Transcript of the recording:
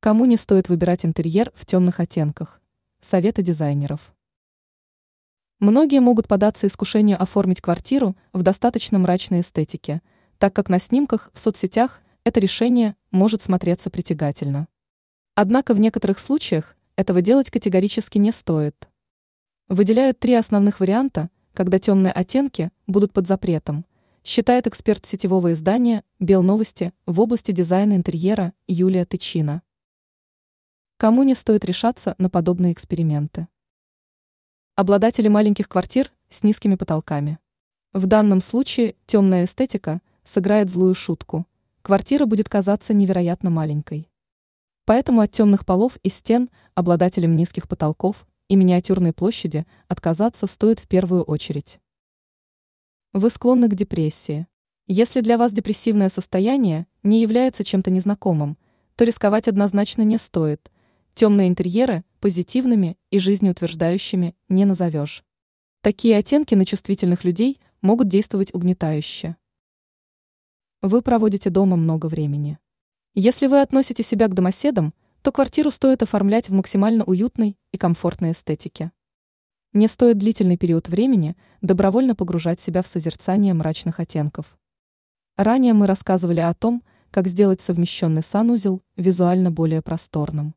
Кому не стоит выбирать интерьер в темных оттенках? Советы дизайнеров. Многие могут податься искушению оформить квартиру в достаточно мрачной эстетике, так как на снимках в соцсетях это решение может смотреться притягательно. Однако в некоторых случаях этого делать категорически не стоит. Выделяют три основных варианта, когда темные оттенки будут под запретом, считает эксперт сетевого издания «Белновости» в области дизайна интерьера Юлия Тычина. Кому не стоит решаться на подобные эксперименты? Обладатели маленьких квартир с низкими потолками. В данном случае темная эстетика сыграет злую шутку. Квартира будет казаться невероятно маленькой. Поэтому от темных полов и стен обладателям низких потолков и миниатюрной площади отказаться стоит в первую очередь. Вы склонны к депрессии. Если для вас депрессивное состояние не является чем-то незнакомым, то рисковать однозначно не стоит – Темные интерьеры позитивными и жизнеутверждающими не назовешь. Такие оттенки на чувствительных людей могут действовать угнетающе. Вы проводите дома много времени. Если вы относите себя к домоседам, то квартиру стоит оформлять в максимально уютной и комфортной эстетике. Не стоит длительный период времени добровольно погружать себя в созерцание мрачных оттенков. Ранее мы рассказывали о том, как сделать совмещенный санузел визуально более просторным.